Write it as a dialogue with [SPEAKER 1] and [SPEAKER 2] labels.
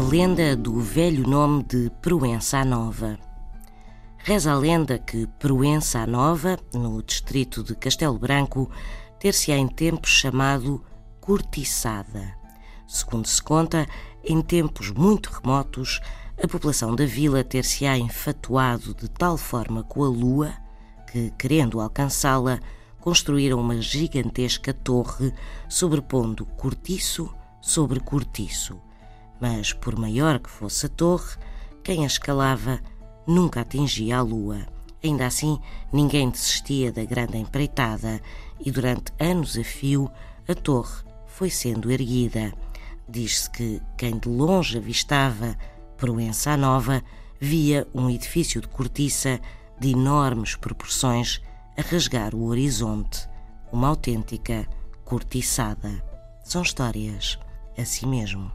[SPEAKER 1] lenda do velho nome de Proença Nova. Reza a lenda que Proença Nova, no distrito de Castelo Branco, ter-se-á em tempos chamado Cortiçada. Segundo se conta, em tempos muito remotos, a população da vila ter-se-á enfatuado de tal forma com a lua que, querendo alcançá-la, construíram uma gigantesca torre sobrepondo cortiço sobre cortiço. Mas, por maior que fosse a torre, quem a escalava nunca atingia a lua. Ainda assim, ninguém desistia da grande empreitada e durante anos a fio a torre foi sendo erguida. Diz-se que quem de longe avistava Proença Nova via um edifício de cortiça de enormes proporções a rasgar o horizonte, uma autêntica cortiçada. São histórias assim mesmo.